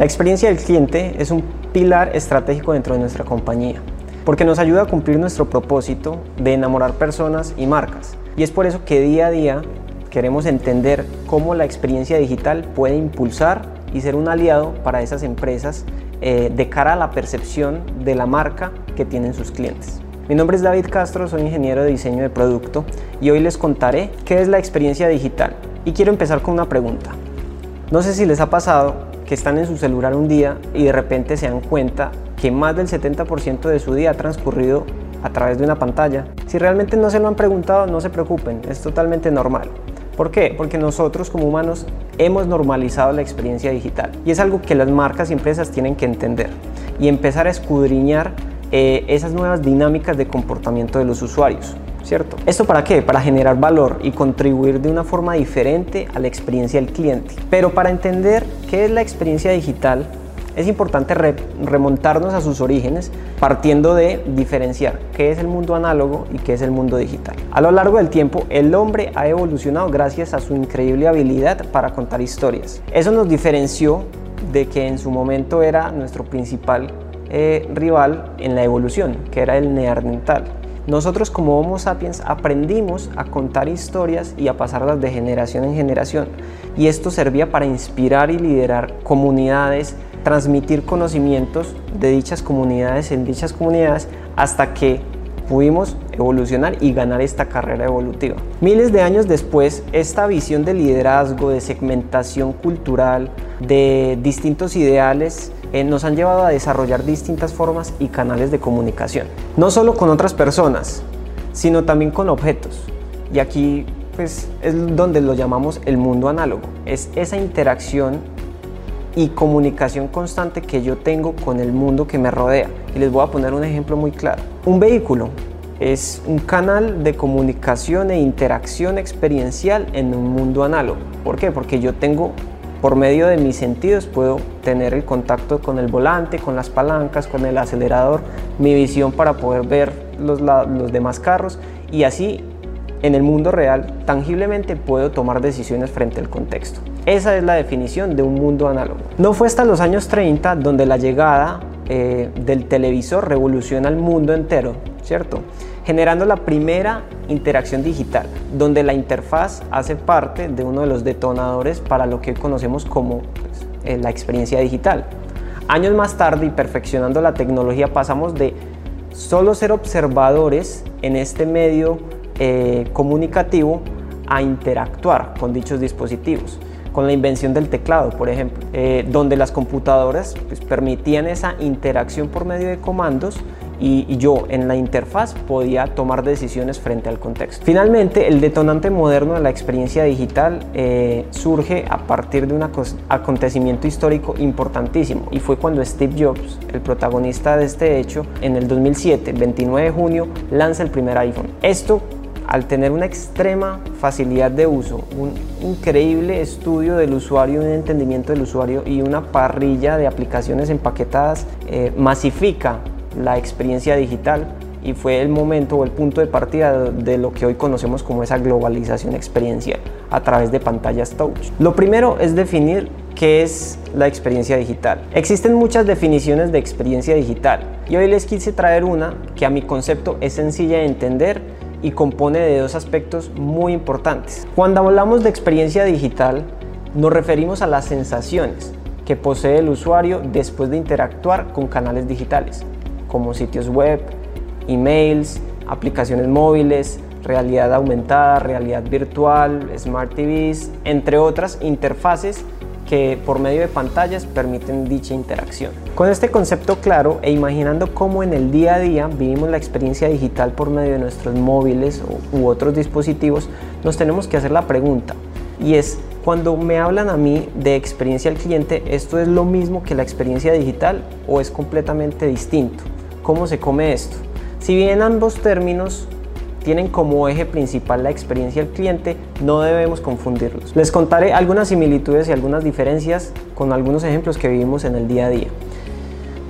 La experiencia del cliente es un pilar estratégico dentro de nuestra compañía, porque nos ayuda a cumplir nuestro propósito de enamorar personas y marcas. Y es por eso que día a día queremos entender cómo la experiencia digital puede impulsar y ser un aliado para esas empresas eh, de cara a la percepción de la marca que tienen sus clientes. Mi nombre es David Castro, soy ingeniero de diseño de producto y hoy les contaré qué es la experiencia digital. Y quiero empezar con una pregunta. No sé si les ha pasado que están en su celular un día y de repente se dan cuenta que más del 70% de su día ha transcurrido a través de una pantalla. Si realmente no se lo han preguntado, no se preocupen, es totalmente normal. ¿Por qué? Porque nosotros como humanos hemos normalizado la experiencia digital y es algo que las marcas y empresas tienen que entender y empezar a escudriñar eh, esas nuevas dinámicas de comportamiento de los usuarios. ¿Cierto? ¿Esto para qué? Para generar valor y contribuir de una forma diferente a la experiencia del cliente. Pero para entender qué es la experiencia digital, es importante remontarnos a sus orígenes partiendo de diferenciar qué es el mundo análogo y qué es el mundo digital. A lo largo del tiempo, el hombre ha evolucionado gracias a su increíble habilidad para contar historias. Eso nos diferenció de que en su momento era nuestro principal eh, rival en la evolución, que era el neandertal. Nosotros como Homo sapiens aprendimos a contar historias y a pasarlas de generación en generación. Y esto servía para inspirar y liderar comunidades, transmitir conocimientos de dichas comunidades en dichas comunidades hasta que pudimos evolucionar y ganar esta carrera evolutiva. Miles de años después, esta visión de liderazgo, de segmentación cultural, de distintos ideales, eh, nos han llevado a desarrollar distintas formas y canales de comunicación. No solo con otras personas, sino también con objetos. Y aquí pues es donde lo llamamos el mundo análogo. Es esa interacción y comunicación constante que yo tengo con el mundo que me rodea. Y les voy a poner un ejemplo muy claro. Un vehículo es un canal de comunicación e interacción experiencial en un mundo análogo. ¿Por qué? Porque yo tengo, por medio de mis sentidos, puedo tener el contacto con el volante, con las palancas, con el acelerador, mi visión para poder ver los, demás carros y así en el mundo real tangiblemente puedo tomar decisiones frente al contexto. Esa es la definición de un mundo análogo. No fue hasta los años 30 donde la llegada eh, del televisor revoluciona el mundo entero, ¿cierto? Generando la primera interacción digital, donde la interfaz hace parte de uno de los detonadores para lo que conocemos como pues, eh, la experiencia digital. Años más tarde y perfeccionando la tecnología pasamos de solo ser observadores en este medio eh, comunicativo a interactuar con dichos dispositivos con la invención del teclado, por ejemplo, eh, donde las computadoras pues, permitían esa interacción por medio de comandos y, yo en la interfaz podía tomar decisiones frente al contexto. Finalmente, el detonante moderno de la experiencia digital eh, surge a partir de un acontecimiento histórico importantísimo y fue cuando Steve Jobs, el protagonista de este hecho, en el 2007, 29 de junio, lanza el primer iPhone. Esto al tener una extrema facilidad de uso, un increíble estudio del usuario, un entendimiento del usuario y una parrilla de aplicaciones empaquetadas, eh, masifica la experiencia digital y fue el momento o el punto de partida de lo que hoy conocemos como esa globalización experiencial a través de pantallas touch. Lo primero es definir qué es la experiencia digital. Existen muchas definiciones de experiencia digital y hoy les quise traer una que a mi concepto es sencilla de entender y compone de dos aspectos muy importantes. Cuando hablamos de experiencia digital, nos referimos a las sensaciones que posee el usuario después de interactuar con canales digitales, como sitios web, emails, aplicaciones móviles, realidad aumentada, realidad virtual, smart TVs, entre otras interfaces que por medio de pantallas permiten dicha interacción. Con este concepto claro e imaginando cómo en el día a día vivimos la experiencia digital por medio de nuestros móviles u otros dispositivos, nos tenemos que hacer la pregunta y es, cuando me hablan a mí de experiencia al cliente, ¿esto es lo mismo que la experiencia digital o es completamente distinto? ¿Cómo se come esto? Si bien ambos términos tienen como eje principal la experiencia del cliente, no debemos confundirlos. Les contaré algunas similitudes y algunas diferencias con algunos ejemplos que vivimos en el día a día.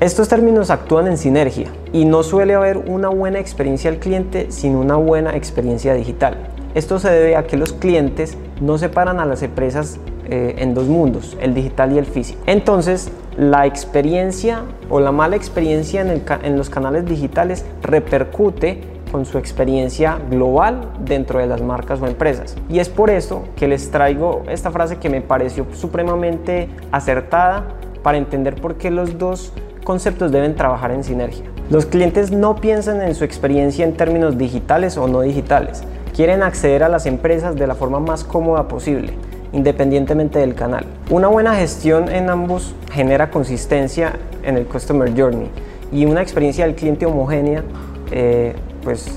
Estos términos actúan en sinergia y no suele haber una buena experiencia al cliente sin una buena experiencia digital. Esto se debe a que los clientes no separan a las empresas eh, en dos mundos, el digital y el físico. Entonces, la experiencia o la mala experiencia en, en los canales digitales repercute con su experiencia global dentro de las marcas o empresas. Y es por eso que les traigo esta frase que me pareció supremamente acertada para entender por qué los dos conceptos deben trabajar en sinergia. Los clientes no piensan en su experiencia en términos digitales o no digitales. Quieren acceder a las empresas de la forma más cómoda posible, independientemente del canal. Una buena gestión en ambos genera consistencia en el Customer Journey y una experiencia del cliente homogénea eh, pues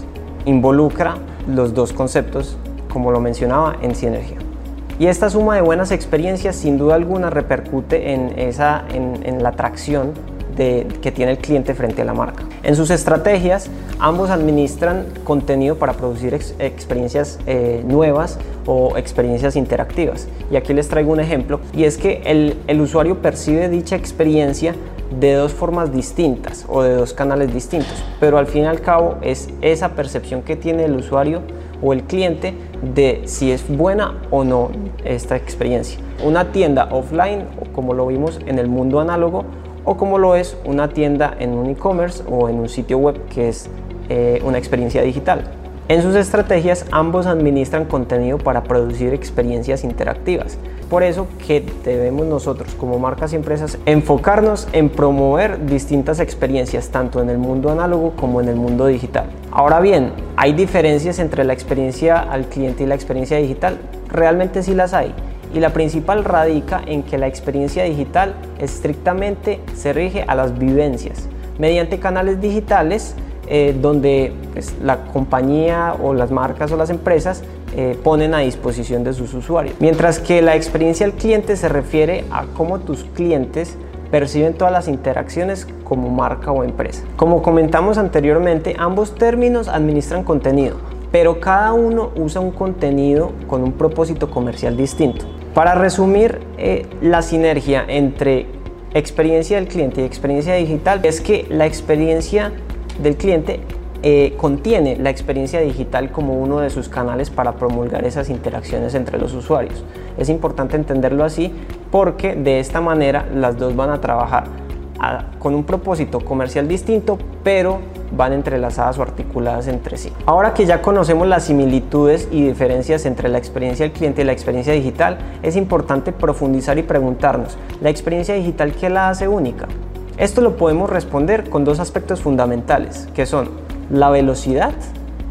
involucra los dos conceptos, como lo mencionaba, en sinergia. Y esta suma de buenas experiencias sin duda alguna repercute en, esa, en, la atracción que tiene el cliente frente a la marca. En sus estrategias, ambos administran contenido para producir experiencias eh, nuevas o experiencias interactivas. Y aquí les traigo un ejemplo, y es que el, el usuario percibe dicha experiencia de dos formas distintas o de dos canales distintos, pero al fin y al cabo es esa percepción que tiene el usuario o el cliente de si es buena o no esta experiencia. Una tienda offline, como lo vimos en el mundo análogo, o como lo es una tienda en un e-commerce o en un sitio web que es eh, una experiencia digital. En sus estrategias ambos administran contenido para producir experiencias interactivas. Por eso que debemos nosotros como marcas y empresas enfocarnos en promover distintas experiencias tanto en el mundo análogo como en el mundo digital. Ahora bien, ¿hay diferencias entre la experiencia al cliente y la experiencia digital? Realmente sí las hay. Y la principal radica en que la experiencia digital estrictamente se rige a las vivencias mediante canales digitales eh, donde pues, la compañía o las marcas o las empresas eh, ponen a disposición de sus usuarios. Mientras que la experiencia del cliente se refiere a cómo tus clientes perciben todas las interacciones como marca o empresa. Como comentamos anteriormente, ambos términos administran contenido, pero cada uno usa un contenido con un propósito comercial distinto. Para resumir, eh, la sinergia entre experiencia del cliente y experiencia digital es que la experiencia del cliente eh, contiene la experiencia digital como uno de sus canales para promulgar esas interacciones entre los usuarios. Es importante entenderlo así porque de esta manera las dos van a trabajar con un propósito comercial distinto, pero van entrelazadas o articuladas entre sí. Ahora que ya conocemos las similitudes y diferencias entre la experiencia del cliente y la experiencia digital, es importante profundizar y preguntarnos, ¿la experiencia digital qué la hace única? Esto lo podemos responder con dos aspectos fundamentales, que son la velocidad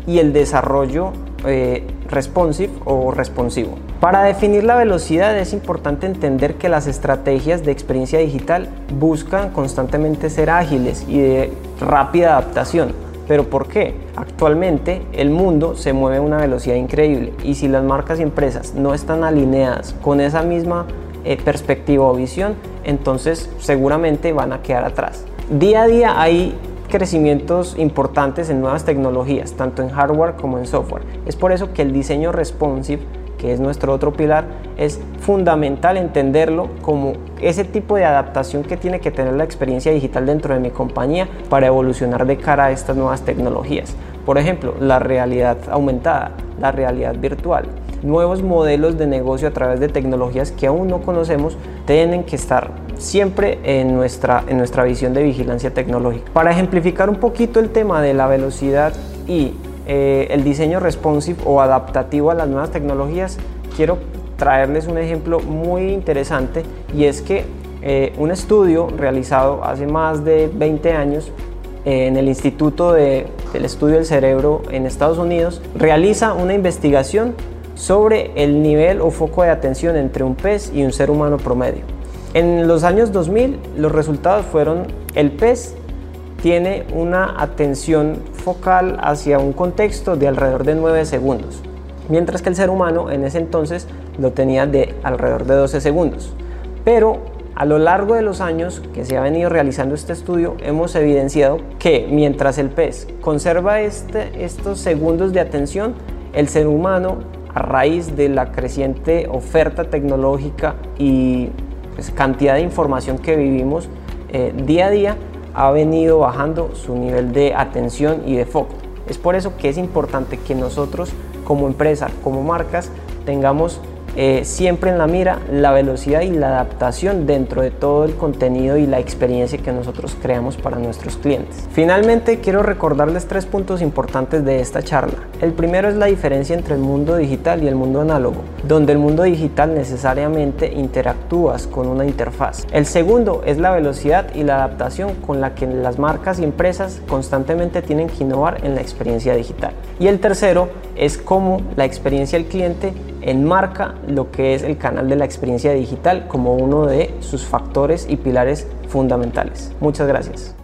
y el desarrollo eh, responsive o responsivo. Para definir la velocidad es importante entender que las estrategias de experiencia digital buscan constantemente ser ágiles y de rápida adaptación. ¿Pero por qué? Actualmente el mundo se mueve a una velocidad increíble y si las marcas y empresas no están alineadas con esa misma eh, perspectiva o visión, entonces seguramente van a quedar atrás. Día a día hay crecimientos importantes en nuevas tecnologías, tanto en hardware como en software. Es por eso que el diseño responsive, que es nuestro otro pilar, es fundamental entenderlo como ese tipo de adaptación que tiene que tener la experiencia digital dentro de mi compañía para evolucionar de cara a estas nuevas tecnologías. Por ejemplo, la realidad aumentada, la realidad virtual, nuevos modelos de negocio a través de tecnologías que aún no conocemos tienen que estar siempre en nuestra, en nuestra visión de vigilancia tecnológica. Para ejemplificar un poquito el tema de la velocidad y eh, el diseño responsive o adaptativo a las nuevas tecnologías, quiero traerles un ejemplo muy interesante y es que eh, un estudio realizado hace más de 20 años en el Instituto del Estudio del Cerebro en Estados Unidos realiza una investigación sobre el nivel o foco de atención entre un pez y un ser humano promedio. En los años 2000 los resultados fueron el pez tiene una atención focal hacia un contexto de alrededor de 9 segundos, mientras que el ser humano en ese entonces lo tenía de alrededor de 12 segundos. Pero a lo largo de los años que se ha venido realizando este estudio, hemos evidenciado que mientras el pez conserva este, estos segundos de atención, el ser humano a raíz de la creciente oferta tecnológica y pues, cantidad de información que vivimos eh, día a día, ha venido bajando su nivel de atención y de foco. Es por eso que es importante que nosotros como empresa, como marcas, tengamos eh, siempre en la mira la velocidad y la adaptación dentro de todo el contenido y la experiencia que nosotros creamos para nuestros clientes. Finalmente, quiero recordarles tres puntos importantes de esta charla. El primero es la diferencia entre el mundo digital y el mundo análogo, donde el mundo digital necesariamente interactúas con una interfaz. El segundo es la velocidad y la adaptación con la que las marcas y empresas constantemente tienen que innovar en la experiencia digital. Y el tercero es cómo la experiencia del cliente enmarca lo que es el canal de la experiencia digital como uno de sus factores y pilares fundamentales. Muchas gracias.